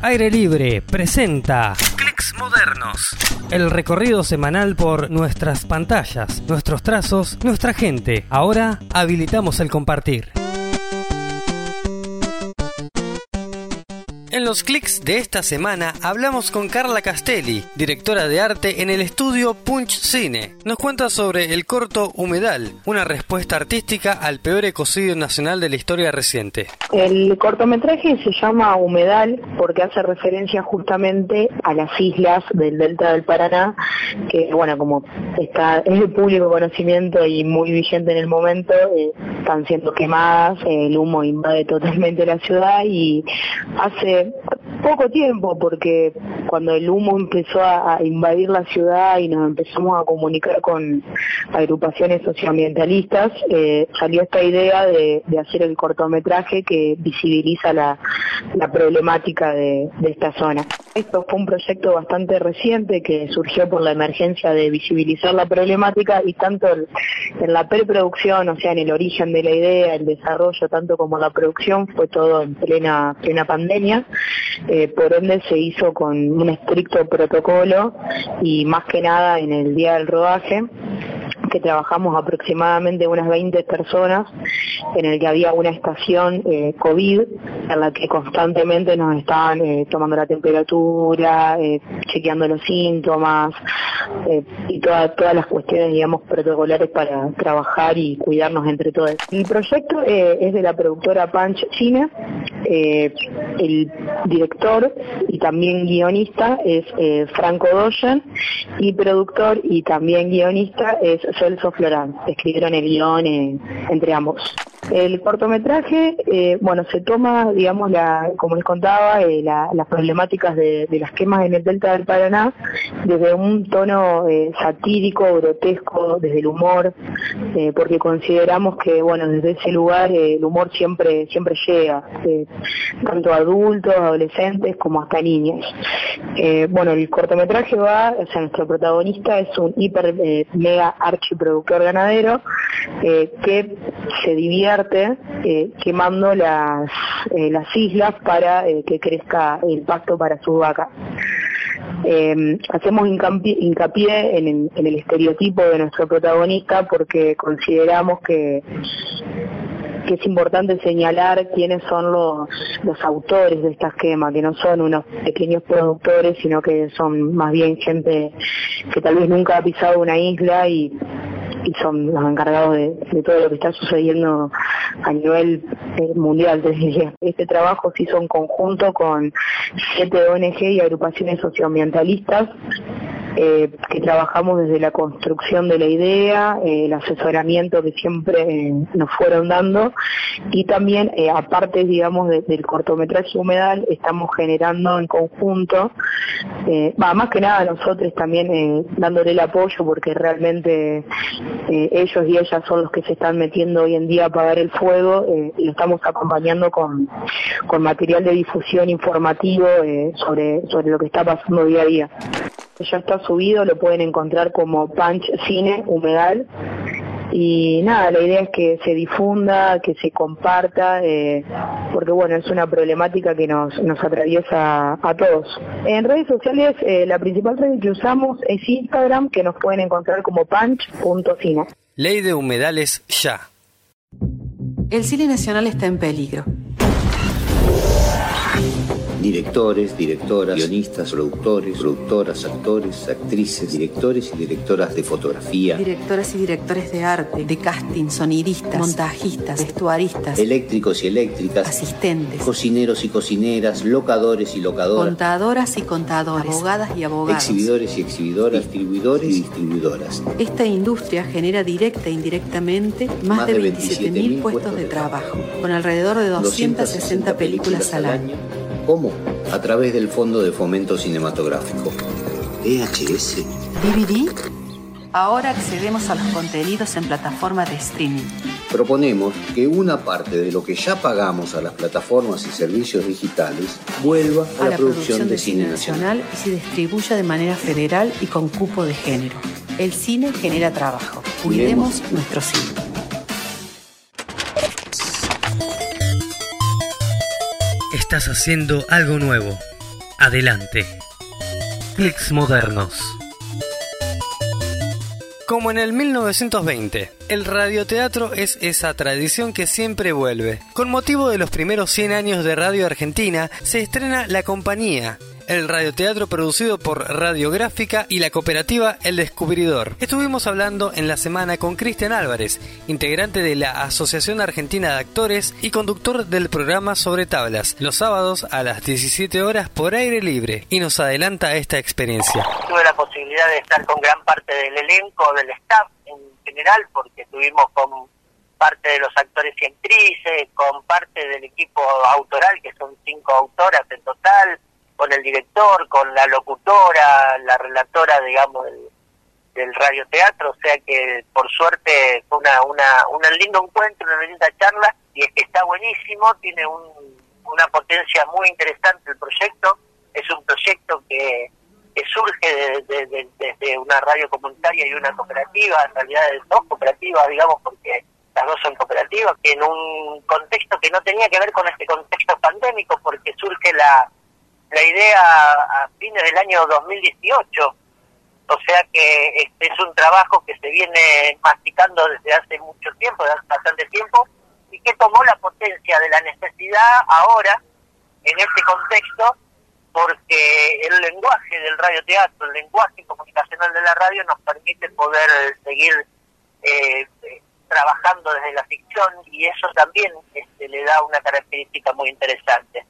Aire Libre presenta Clics Modernos. El recorrido semanal por nuestras pantallas, nuestros trazos, nuestra gente. Ahora habilitamos el compartir. Los clics de esta semana hablamos con Carla Castelli, directora de arte en el estudio Punch Cine. Nos cuenta sobre el corto Humedal, una respuesta artística al peor ecocidio nacional de la historia reciente. El cortometraje se llama Humedal porque hace referencia justamente a las islas del delta del Paraná, que bueno, como está es de público conocimiento y muy vigente en el momento, eh, están siendo quemadas, el humo invade totalmente la ciudad y hace poco tiempo, porque cuando el humo empezó a, invadir la ciudad y nos empezamos a comunicar con agrupaciones socioambientalistas, eh, salió esta idea de, hacer el cortometraje que visibiliza la, problemática de, esta zona. Esto fue un proyecto bastante reciente que surgió por la emergencia de visibilizar la problemática y tanto en la preproducción, o sea, en el origen de la idea, el desarrollo, tanto como la producción, fue todo en plena, plena pandemia. Por ende se hizo con un estricto protocolo y más que nada en el día del rodaje que trabajamos aproximadamente unas 20 personas, en el que había una estación eh, COVID en la que constantemente nos estaban eh, tomando la temperatura, eh, chequeando los síntomas y todas las cuestiones, digamos, protocolares para trabajar y cuidarnos entre todos. El proyecto es de la productora Punch Cine, el director y también guionista es Franco Doyen y productor y también guionista es Celso Florán. Escribieron el guion entre ambos. El cortometraje, eh, bueno, se toma, digamos, la, como les contaba, eh, las problemáticas de, las quemas en el delta del Paraná desde un tono eh, satírico, grotesco, desde el humor, porque consideramos que, bueno, desde ese lugar el humor siempre siempre llega, tanto a adultos, adolescentes, como hasta niños. bueno, el cortometraje va, o sea, nuestro protagonista es un hiper mega archiproductor ganadero que se divierte eh, quemando las, eh, las islas para eh, que crezca el pasto para sus vacas. hacemos hincapié, en, el estereotipo de nuestro protagonista porque consideramos que, que es importante señalar quiénes son los, los autores de estas quemas, que no son unos pequeños productores, sino que son más bien gente que tal vez nunca ha pisado una isla y y son los encargados de, todo lo que está sucediendo a nivel eh, mundial. Este trabajo se hizo en conjunto con siete ONG y agrupaciones socioambientalistas eh, que trabajamos desde la construcción de la idea, eh, el asesoramiento que siempre nos fueron dando y también, aparte, digamos, del cortometraje humedal, estamos generando en conjunto, más que nada nosotros también dándole el apoyo porque realmente ellos y ellas son los que se están metiendo hoy en día a apagar el fuego y lo estamos acompañando con, con material de difusión informativo sobre, sobre lo que está pasando día a día ya está subido, lo pueden encontrar como Punch Cine Humedal. Y nada, la idea es que se difunda, que se comparta, eh, porque bueno, es una problemática que nos, nos atraviesa a todos. En redes sociales, eh, la principal red que usamos es Instagram, que nos pueden encontrar como punch.cine. Ley de humedales ya. El cine nacional está en peligro directores, directoras, guionistas, productores, productoras, actores, actrices, directores y directoras de fotografía, directoras y directores de arte, de casting, sonidistas, montajistas, vestuaristas, eléctricos y eléctricas, asistentes, cocineros y cocineras, locadores y locadoras, contadoras y contadores, abogadas y abogados, exhibidores y exhibidoras, distribuidores y distribuidoras. Esta industria genera directa e indirectamente más, de 27.000 puestos de trabajo, con alrededor de 260, películas al año ¿Cómo? A través del Fondo de Fomento Cinematográfico. VHS. DVD. Ahora accedemos a los contenidos en plataformas de streaming. Proponemos que una parte de lo que ya pagamos a las plataformas y servicios digitales vuelva a, la, producción, de, cine, nacional y se distribuya de manera federal y con cupo de género. El cine genera trabajo. Cuidemos nuestro cine. Estás haciendo algo nuevo. Adelante. Clics modernos. Como en el 1920, el radioteatro es esa tradición que siempre vuelve. Con motivo de los primeros 100 años de Radio Argentina, se estrena La Compañía, el radioteatro producido por Radiográfica y la cooperativa El Descubridor. Estuvimos hablando en la semana con Cristian Álvarez, integrante de la Asociación Argentina de Actores y conductor del programa Sobre Tablas, los sábados a las 17 horas por aire libre, y nos adelanta esta experiencia. Tuve la posibilidad de estar con gran parte del elenco, del staff en general, porque estuvimos con parte de los actores y actrices, con parte del equipo autoral, que son cinco autoras en total, con el director, con la locutora, la relatora, digamos, del, del radioteatro, o sea que por suerte fue una, una, un lindo encuentro, una linda charla, y es que está buenísimo, tiene una potencia muy interesante el proyecto, es un proyecto que, que surge desde una radio comunitaria y una cooperativa, en realidad de dos cooperativas, digamos, porque las dos son cooperativas, que en un contexto que no tenía que ver con este contexto pandémico, porque surge la la idea a fines del año 2018. O sea que este es un trabajo que se viene masticando desde hace mucho tiempo, desde hace bastante tiempo, y que tomó la potencia de la necesidad ahora, en este contexto, porque el lenguaje del radioteatro, el lenguaje comunicacional de la radio nos permite poder seguir eh, trabajando desde la ficción y eso también este, le da una característica muy interesante.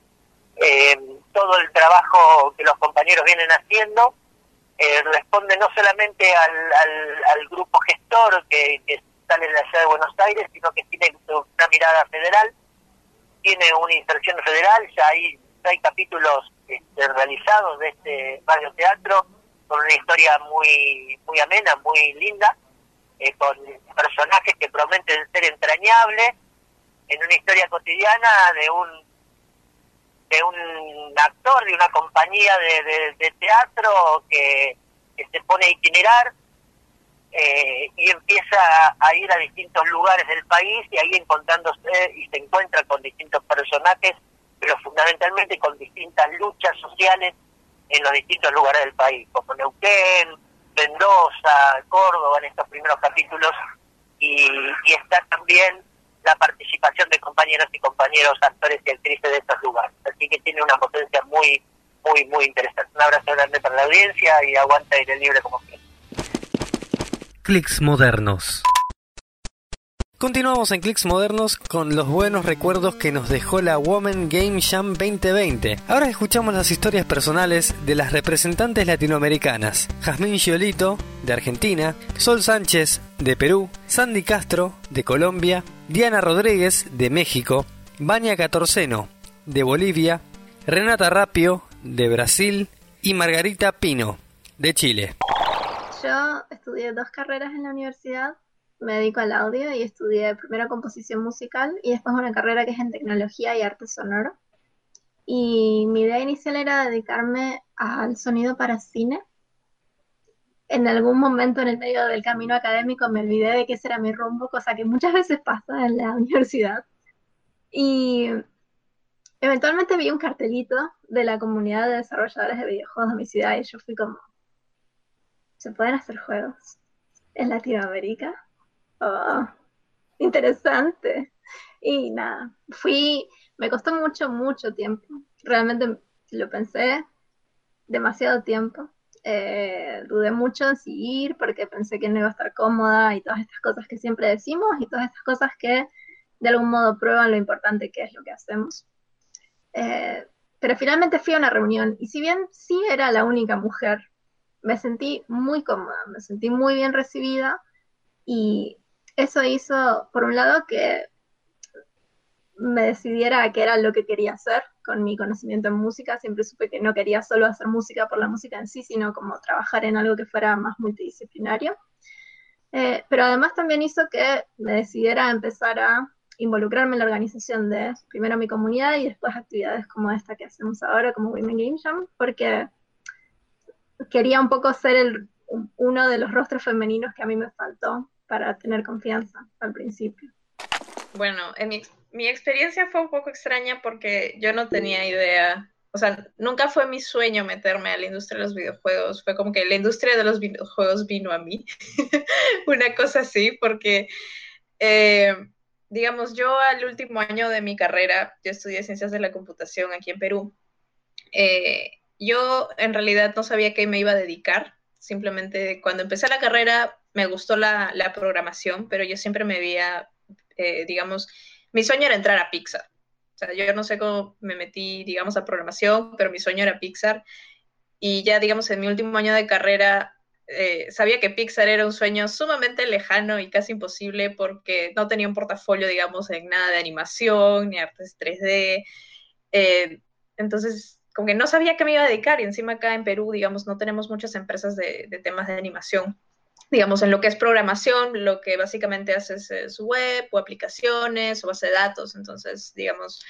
Eh, todo el trabajo que los compañeros vienen haciendo eh, responde no solamente al, al, grupo gestor que, sale de la ciudad de Buenos Aires, sino que tiene una mirada federal, tiene una inserción federal, ya hay, capítulos este, realizados de este radio teatro con una historia muy muy amena, muy linda, eh, con personajes que prometen ser entrañables, en una historia cotidiana de un de un actor de una compañía de, teatro que, se pone a itinerar eh, y empieza a ir a distintos lugares del país y ahí encontrándose y se encuentra con distintos personajes, pero fundamentalmente con distintas luchas sociales en los distintos lugares del país, como Neuquén, Mendoza, Córdoba en estos primeros capítulos y, y está también la participación de compañeros y compañeros actores y actrices de estos lugares. Así que tiene una potencia muy, muy, muy interesante. Un abrazo grande para la audiencia y aguanta aire libre como siempre. Clicks modernos. Continuamos en Clicks Modernos con los buenos recuerdos que nos dejó la Woman Game Jam 2020. Ahora escuchamos las historias personales de las representantes latinoamericanas. Jazmín Giolito, de Argentina, Sol Sánchez, de Perú, Sandy Castro, de Colombia, Diana Rodríguez, de México, Vania Catorceno, de Bolivia, Renata Rapio, de Brasil y Margarita Pino, de Chile. Yo estudié dos carreras en la universidad me dedico al audio y estudié primero composición musical y después una carrera que es en tecnología y arte sonoro. Y mi idea inicial era dedicarme al sonido para cine. En algún momento en el medio del camino académico me olvidé de que ese era mi rumbo, cosa que muchas veces pasa en la universidad. Y eventualmente vi un cartelito de la comunidad de desarrolladores de videojuegos de mi ciudad y yo fui como, ¿se pueden hacer juegos en Latinoamérica? Oh, interesante. Y nada, fui, me costó mucho, mucho tiempo. Realmente lo pensé demasiado tiempo. Eh, dudé mucho en seguir porque pensé que no iba a estar cómoda y todas estas cosas que siempre decimos y todas estas cosas que de algún modo prueban lo importante que es lo que hacemos. Eh, pero finalmente fui a una reunión y si bien sí era la única mujer, me sentí muy cómoda, me sentí muy bien recibida y eso hizo, por un lado, que me decidiera qué era lo que quería hacer con mi conocimiento en música. Siempre supe que no quería solo hacer música por la música en sí, sino como trabajar en algo que fuera más multidisciplinario. Eh, pero además también hizo que me decidiera empezar a involucrarme en la organización de primero mi comunidad y después actividades como esta que hacemos ahora, como Women Game Jam, porque quería un poco ser uno de los rostros femeninos que a mí me faltó para tener confianza al principio. Bueno, en mi, experiencia fue un poco extraña porque yo no tenía idea o sea, nunca fue mi sueño meterme a la industria de los videojuegos, fue como que la industria de los videojuegos vino a mí, una cosa así, porque, eh, digamos, yo al último año de mi carrera, yo estudié ciencias de la computación aquí en Perú, eh, yo en realidad no sabía qué me iba a dedicar, simplemente cuando empecé la carrera me gustó la, programación, pero yo siempre me veía, eh, digamos, mi sueño era entrar a Pixar. O sea, yo no sé cómo me metí, digamos, a programación, pero mi sueño era Pixar. Y ya, digamos, en mi último año de carrera, eh, sabía que Pixar era un sueño sumamente lejano y casi imposible porque no tenía un portafolio, digamos, en nada de animación ni artes 3D. Eh, entonces, como que no sabía qué me iba a dedicar. Y encima acá en Perú, digamos, no tenemos muchas empresas de, de temas de animación digamos, en lo que es programación, lo que básicamente haces es web o aplicaciones o base de datos. Entonces, digamos,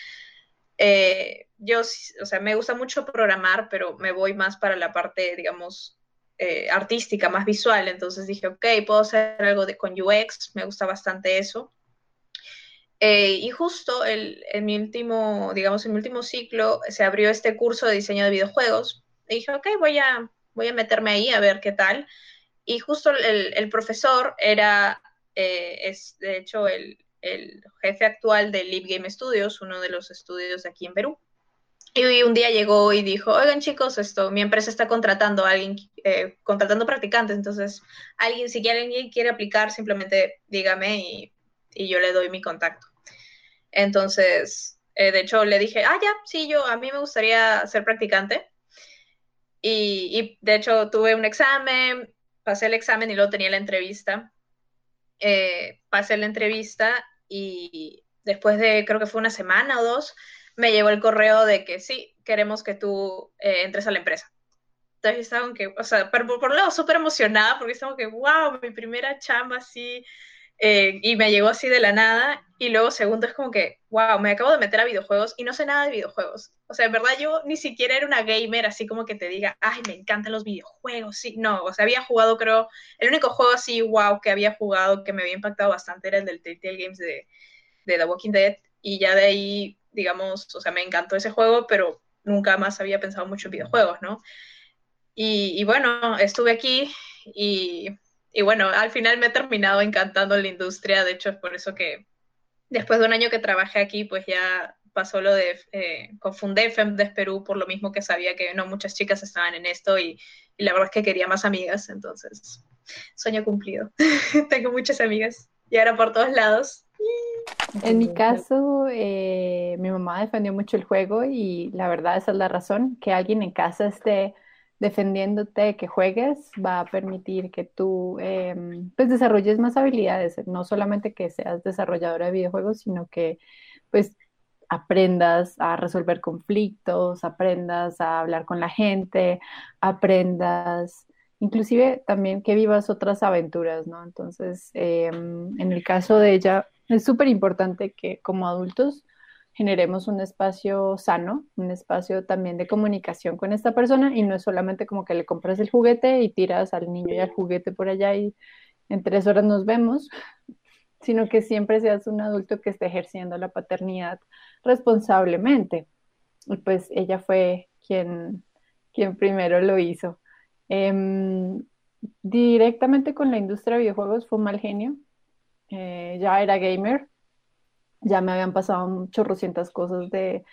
eh, yo, o sea, me gusta mucho programar, pero me voy más para la parte, digamos, eh, artística, más visual. Entonces dije, ok, puedo hacer algo de, con UX, me gusta bastante eso. Eh, y justo el, en mi último, digamos, en mi último ciclo se abrió este curso de diseño de videojuegos. Y dije, ok, voy a, voy a meterme ahí a ver qué tal. Y justo el, profesor era, eh, es de hecho el, jefe actual de Live Game Studios, uno de los estudios aquí en Perú. Y un día llegó y dijo, oigan chicos, esto, mi empresa está contratando a alguien, eh, contratando practicantes, entonces alguien, si alguien quiere aplicar, simplemente dígame y, yo le doy mi contacto. Entonces, eh, de hecho, le dije, ah, ya, sí, yo, a mí me gustaría ser practicante. Y, y, de hecho tuve un examen, pasé el examen y luego tenía la entrevista. Eh, pasé la entrevista y después de, creo que fue una semana o dos, me llegó el correo de que sí, queremos que tú eh, entres a la empresa. Entonces estaba que, o sea, por, por un lado súper emocionada porque estaba que, wow, mi primera chamba así, eh, y me llegó así de la nada. Y luego, segundo, es como que, wow, me acabo de meter a videojuegos y no sé nada de videojuegos. O sea, en verdad yo ni siquiera era una gamer así como que te diga, ay, me encantan los videojuegos. Sí, no, o sea, había jugado, creo, el único juego así, wow, que había jugado que me había impactado bastante era el del Telltale Games de, de The Walking Dead. Y ya de ahí, digamos, o sea, me encantó ese juego, pero nunca más había pensado mucho en videojuegos, ¿no? Y, y bueno, estuve aquí y y bueno, al final me he terminado encantando la industria, de hecho es por eso que después de un año que trabajé aquí, pues ya pasó lo de, eh, confundé FEMDES Perú por lo mismo que sabía que no muchas chicas estaban en esto y, la verdad es que quería más amigas, entonces sueño cumplido. Tengo muchas amigas y ahora por todos lados. En mi caso, eh, mi mamá defendió mucho el juego y la verdad esa es la razón, que alguien en casa esté defendiéndote que juegues va a permitir que tú em, pues desarrolles más habilidades, no solamente que seas desarrolladora de videojuegos, sino que pues aprendas a resolver conflictos, aprendas a hablar con la gente, aprendas inclusive también que vivas otras aventuras, ¿no? Entonces, em, en el caso de ella, es súper importante que como adultos generemos un espacio sano, un espacio también de comunicación con esta persona y no es solamente como que le compras el juguete y tiras al niño y al juguete por allá y en tres horas nos vemos, sino que siempre seas un adulto que esté ejerciendo la paternidad responsablemente. Y pues ella fue quien, quien primero lo hizo. Em, directamente con la industria de videojuegos fue un mal genio. Eh, ya era gamer, ya me habían pasado chorrocientas cosas de,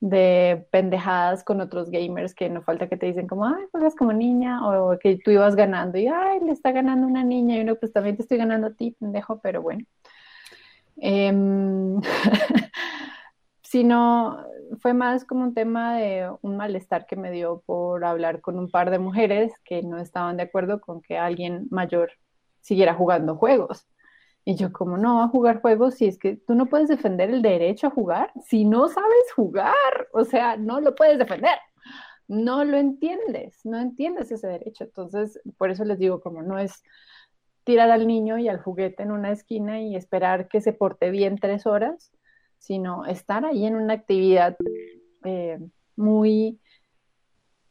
de pendejadas con otros gamers que no falta que te dicen como, ay, juegas como niña, o que tú ibas ganando y, ay, le está ganando una niña y uno, pues también te estoy ganando a ti, pendejo, pero bueno. Eh, sino fue más como un tema de un malestar que me dio por hablar con un par de mujeres que no estaban de acuerdo con que alguien mayor siguiera jugando juegos. Y yo, como no va a jugar juegos si es que tú no puedes defender el derecho a jugar si no sabes jugar? O sea, no lo puedes defender. No lo entiendes, no entiendes ese derecho. Entonces, por eso les digo, como no es tirar al niño y al juguete en una esquina y esperar que se porte bien tres horas, sino estar ahí en una actividad eh, muy,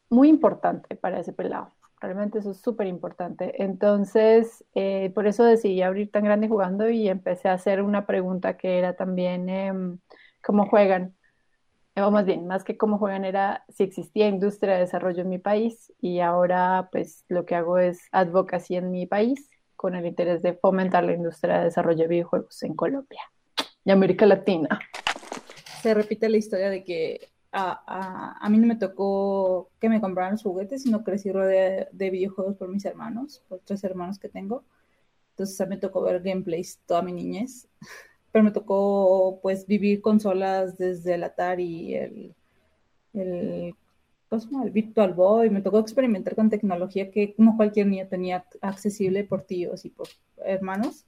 muy importante para ese pelado. Realmente eso es súper importante. Entonces, eh, por eso decidí abrir tan grande jugando y empecé a hacer una pregunta que era también, em, ¿cómo juegan? o más bien, más que cómo juegan era si existía industria de desarrollo en mi país y ahora pues lo que hago es advocacy en mi país con el interés de fomentar la industria de desarrollo de videojuegos en Colombia y América Latina. Se repite la historia de que a, a, mí no me tocó que me compraran los juguetes, sino crecí rodeada de, videojuegos por mis hermanos, por tres hermanos que tengo. Entonces a mí me tocó ver gameplays toda mi niñez pero me tocó pues vivir consolas desde el Atari, el, el, el Virtual Boy, me tocó experimentar con tecnología que no cualquier niño tenía accesible por tíos y por hermanos,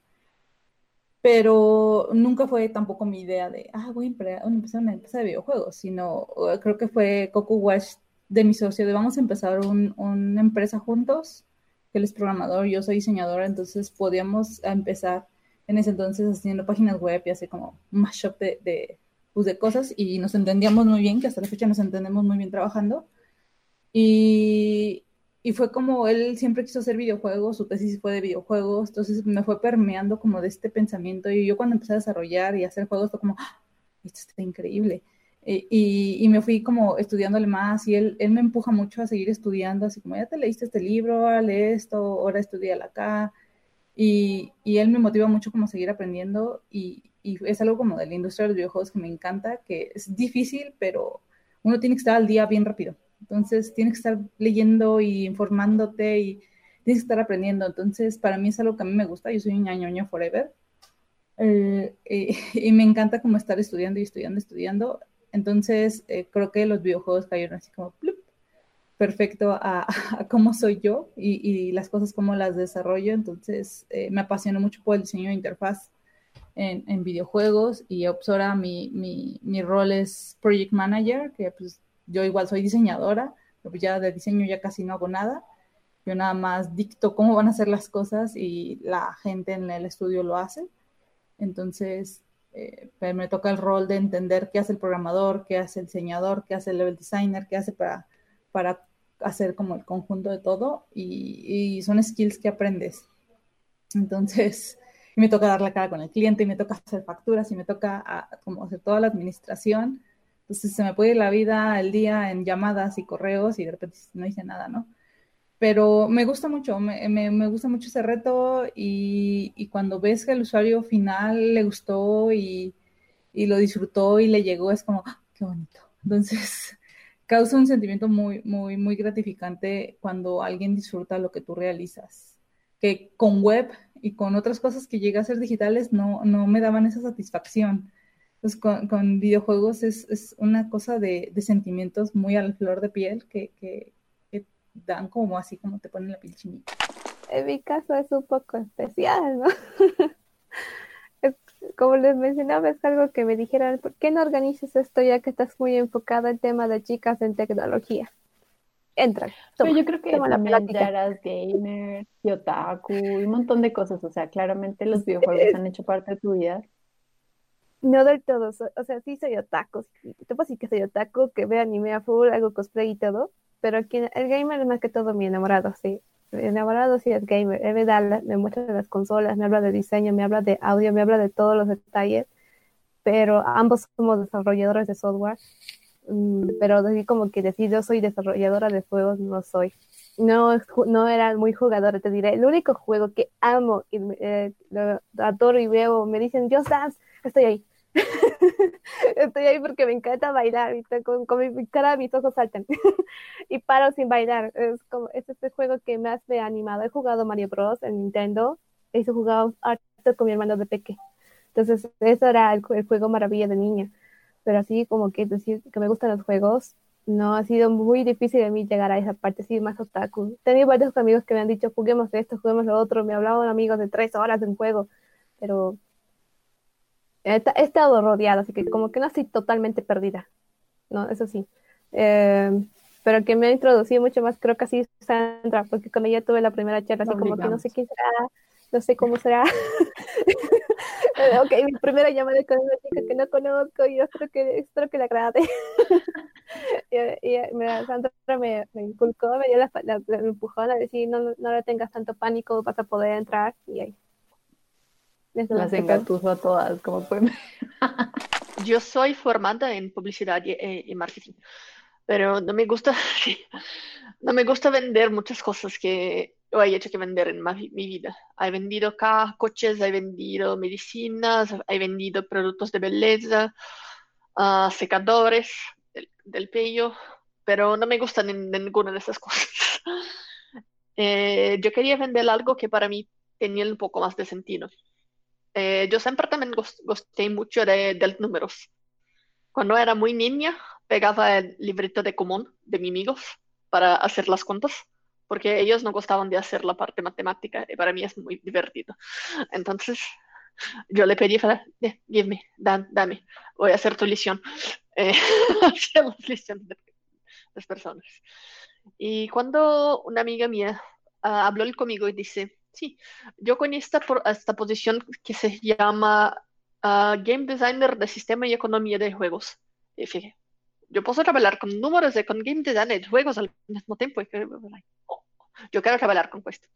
pero nunca fue tampoco mi idea de, ah, voy a empezar una empresa de videojuegos, sino eh, creo que fue Coco Wash de mi socio de vamos a empezar una empresa juntos, que él es programador, yo soy diseñadora, entonces podíamos empezar en ese entonces haciendo páginas web y así como un mashup de, de, pues, de cosas y nos entendíamos muy bien, que hasta la fecha nos entendemos muy bien trabajando. Y, y fue como él siempre quiso hacer videojuegos, su tesis fue de videojuegos, entonces me fue permeando como de este pensamiento y yo cuando empecé a desarrollar y hacer juegos fue como, ¡Ah! esto está increíble. Y, y, me fui como estudiándole más y él, él me empuja mucho a seguir estudiando, así como ya te leíste este libro, lee esto, ahora estudia acá. Y, y, él me motiva mucho como a seguir aprendiendo y, y, es algo como de la industria de los videojuegos que me encanta, que es difícil, pero uno tiene que estar al día bien rápido. Entonces, tienes que estar leyendo y informándote y tienes que estar aprendiendo. Entonces, para mí es algo que a mí me gusta. Yo soy un ñañoño forever. Eh, y, me encanta como estar estudiando y estudiando, estudiando. Entonces, eh, creo que los videojuegos cayeron así como plup, perfecto a, cómo soy yo y, las cosas como las desarrollo. Entonces, eh, me apasiono mucho por el diseño de interfaz en, videojuegos y Opsora, mi, mi, mi, rol es Project Manager, que pues yo igual soy diseñadora, pero ya de diseño ya casi no hago nada. Yo nada más dicto cómo van a ser las cosas y la gente en el estudio lo hace. Entonces, eh, me toca el rol de entender qué hace el programador, qué hace el diseñador, qué hace el level designer, qué hace para para hacer como el conjunto de todo y, son skills que aprendes. Entonces, me toca dar la cara con el cliente y me toca hacer facturas y me toca ah, como hacer toda la administración. Entonces se me puede ir la vida, el día en llamadas y correos y de repente no hice nada, ¿no? Pero me gusta mucho, me, me, gusta mucho ese reto y, y, cuando ves que el usuario final le gustó y, y lo disfrutó y le llegó, es como, ¡ah, qué bonito. Entonces, causa un sentimiento muy, muy, muy gratificante cuando alguien disfruta lo que tú realizas. Que con web y con otras cosas que llega a ser digitales no, no me daban esa satisfacción. Entonces, con, videojuegos es, es, una cosa de, de, sentimientos muy a la flor de piel que, que, que, dan como así, como te ponen la piel chinita. En mi caso es un poco especial, ¿no? como les mencionaba, es algo que me dijeron, ¿por qué no organizas esto ya que estás muy enfocada en tema de chicas en tecnología? Entra. Pero yo creo que también ya eras gamer y otaku y un montón de cosas. O sea, claramente los videojuegos han hecho parte de tu vida. No del todo. O sea, sí soy otaku. Te puedo que soy otaku, que veo anime a full, hago cosplay y todo. Pero el gamer es más que todo mi enamorado, sí enamorado si es gamer. Él me, da, me muestra las consolas, me habla de diseño, me habla de audio, me habla de todos los detalles, pero ambos somos desarrolladores de software. Mm, pero así como que decir yo soy desarrolladora de juegos, no soy. No, no era muy jugador, te diré. El único juego que amo y eh, lo adoro y veo, me dicen, yo Dance, estoy ahí. Estoy ahí porque me encanta bailar y con, mi cara mis ojos saltan y paro sin bailar. Es como es este juego que más me ha animado. He jugado Mario Bros. en Nintendo. He jugado harto con mi hermano de peque. Entonces, eso era el, juego maravilla de niña. Pero así como que decir que me gustan los juegos, no ha sido muy difícil de mí llegar a esa parte, sí, más. He tenido varios amigos que me han dicho, juguemos esto, juguemos lo otro. Me hablaban amigos de tres horas de un juego, pero he, estado rodeada, así que como que no estoy totalmente perdida, ¿no? Eso sí. Eh, pero que me ha introducido mucho más, creo que así Sandra, porque con ella tuve la primera charla, así como que no sé quién será, no sé cómo será. ok, mi primera llamada con una chica que no conozco y yo espero que, espero que le agrade. y, me, Sandra me, me, inculcó, me dio la, la, la empujón a decir, no, no, le tengas tanto pánico, vas a poder entrar y ahí las encatuzo a todas, como pueden yo soy formada en publicidad y, y marketing, pero no me gusta, no me gusta vender muchas cosas que he hecho que vender en mi, vida. He vendido coches, he vendido medicinas, he vendido productos de belleza, uh, secadores del, del, pelo, pero no me gustan ninguna de esas cosas. eh, yo quería vender algo que para mí tenía un poco más de sentido. Eh, yo siempre también gusté mucho de, de números. Cuando era muy niña, pegaba el librito de común de mis amigos para hacer las cuentas porque ellos no gustaban de hacer la parte matemática y para mí es muy divertido. Entonces, yo le pedí, para, give me, dame, voy a hacer tu lección. Eh, las lecciones de las personas. Y cuando una amiga mía uh, habló conmigo y dice, sí, yo con esta, esta posición que se llama uh, Game Designer de Sistema y Economía de Juegos. Y fíjate, yo puedo trabajar con números y con game design de juegos al mismo tiempo. Y yo quiero trabajar con esto.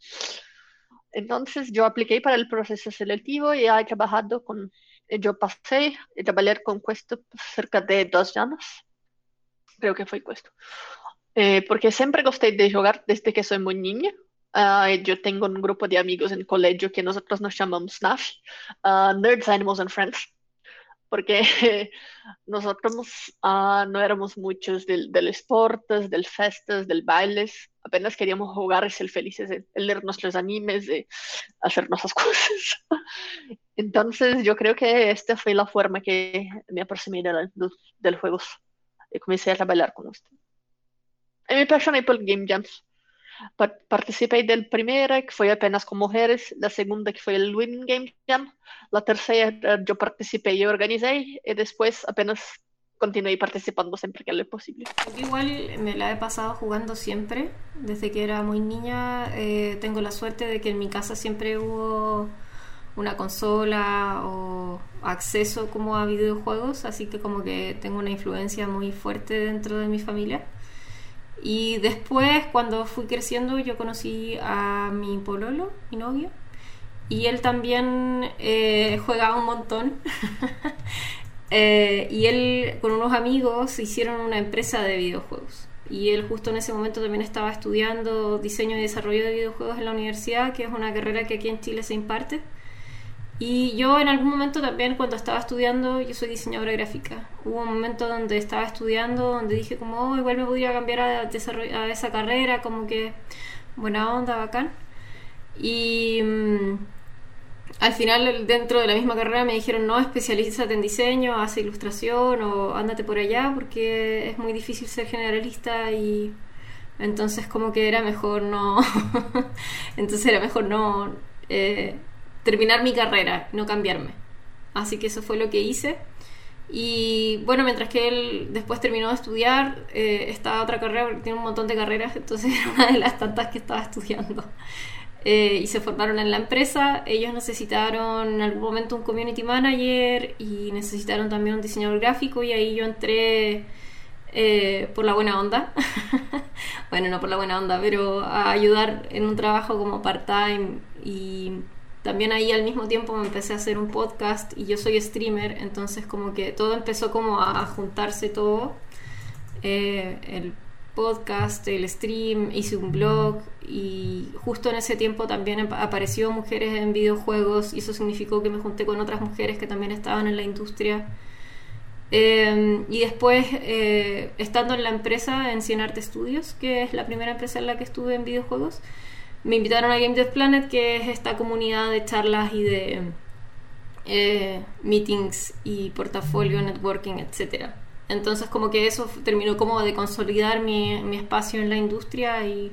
Entonces yo apliqué para el proceso selectivo y he trabajado con, yo pasé a trabajar con esto cerca de dos años. Creo que fue esto. Eh, porque siempre gusté de jugar desde que soy muy niña. Uh, yo tengo un grupo de amigos en colegio que nosotros nos llamamos NAF, uh, Nerds, Animals and Friends porque nosotros uh, no éramos muchos del, del deportes, del festas, del bailes, apenas queríamos jugar y ser felices, de leernos los animes, de hacer nuestras cosas. Entonces yo creo que esta fue la forma que me aproximé del, del juego y comencé a bailar con usted. Y me apasioné por Game Jams participé del primero, que fue apenas con mujeres, la segunda, que fue el Win Game Jam, la tercera, yo participé y organizé, y después apenas continué participando siempre que lo es posible. igual me la he pasado jugando siempre, desde que era muy niña. Eh, tengo la suerte de que en mi casa siempre hubo una consola o acceso como a videojuegos, así que como que tengo una influencia muy fuerte dentro de mi familia. Y después, cuando fui creciendo, yo conocí a mi pololo, mi novio, y él también eh, juega un montón. Eh, y él con unos amigos hicieron una empresa de videojuegos. Y él justo en ese momento también estaba estudiando diseño y desarrollo de videojuegos en la universidad, que es una carrera que aquí en Chile se imparte. Y yo en algún momento también cuando estaba estudiando, yo soy diseñadora gráfica, hubo un momento donde estaba estudiando, donde dije como, oh, igual me podría cambiar a, a esa carrera, como que buena onda, bacán. Y mm, al final dentro de la misma carrera me dijeron, no, especialízate en diseño, haz ilustración o ándate por allá porque es muy difícil ser generalista y entonces como que era mejor no, entonces era mejor no... Eh, terminar mi carrera, no cambiarme. Así que eso fue lo que hice. Y bueno, mientras que él después terminó de estudiar, eh, estaba otra carrera, porque tiene un montón de carreras, entonces era una de las tantas que estaba estudiando. Eh, y se formaron en la empresa. Ellos necesitaron en algún momento un community manager y necesitaron también un diseñador gráfico y ahí yo entré eh, por la buena onda. bueno, no por la buena onda, pero a ayudar en un trabajo como part-time y también ahí al mismo tiempo me empecé a hacer un podcast y yo soy streamer, entonces como que todo empezó como a juntarse todo. Eh, el podcast, el stream, hice un blog y justo en ese tiempo también apareció mujeres en videojuegos y eso significó que me junté con otras mujeres que también estaban en la industria. Eh, y después, eh, estando en la empresa, en Cien Arte Studios, que es la primera empresa en la que estuve en videojuegos, me invitaron a Game Dev Planet, que es esta comunidad de charlas y de eh, meetings y portafolio, networking, etc. Entonces como que eso terminó como de consolidar mi, mi espacio en la industria y,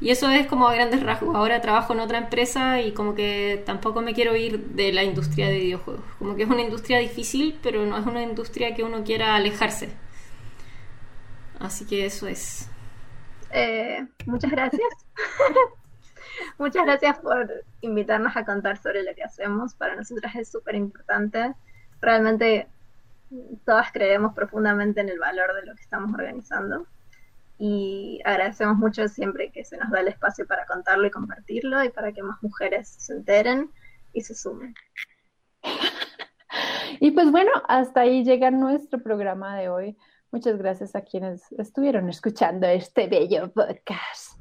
y, eso es como a grandes rasgos. Ahora trabajo en otra empresa y como que tampoco me quiero ir de la industria de videojuegos. Como que es una industria difícil, pero no es una industria que uno quiera alejarse. Así que eso es. Eh, muchas gracias. Muchas gracias por invitarnos a contar sobre lo que hacemos. Para nosotras es súper importante. Realmente todas creemos profundamente en el valor de lo que estamos organizando y agradecemos mucho siempre que se nos da el espacio para contarlo y compartirlo y para que más mujeres se enteren y se sumen. Y pues bueno, hasta ahí llega nuestro programa de hoy. Muchas gracias a quienes estuvieron escuchando este bello podcast.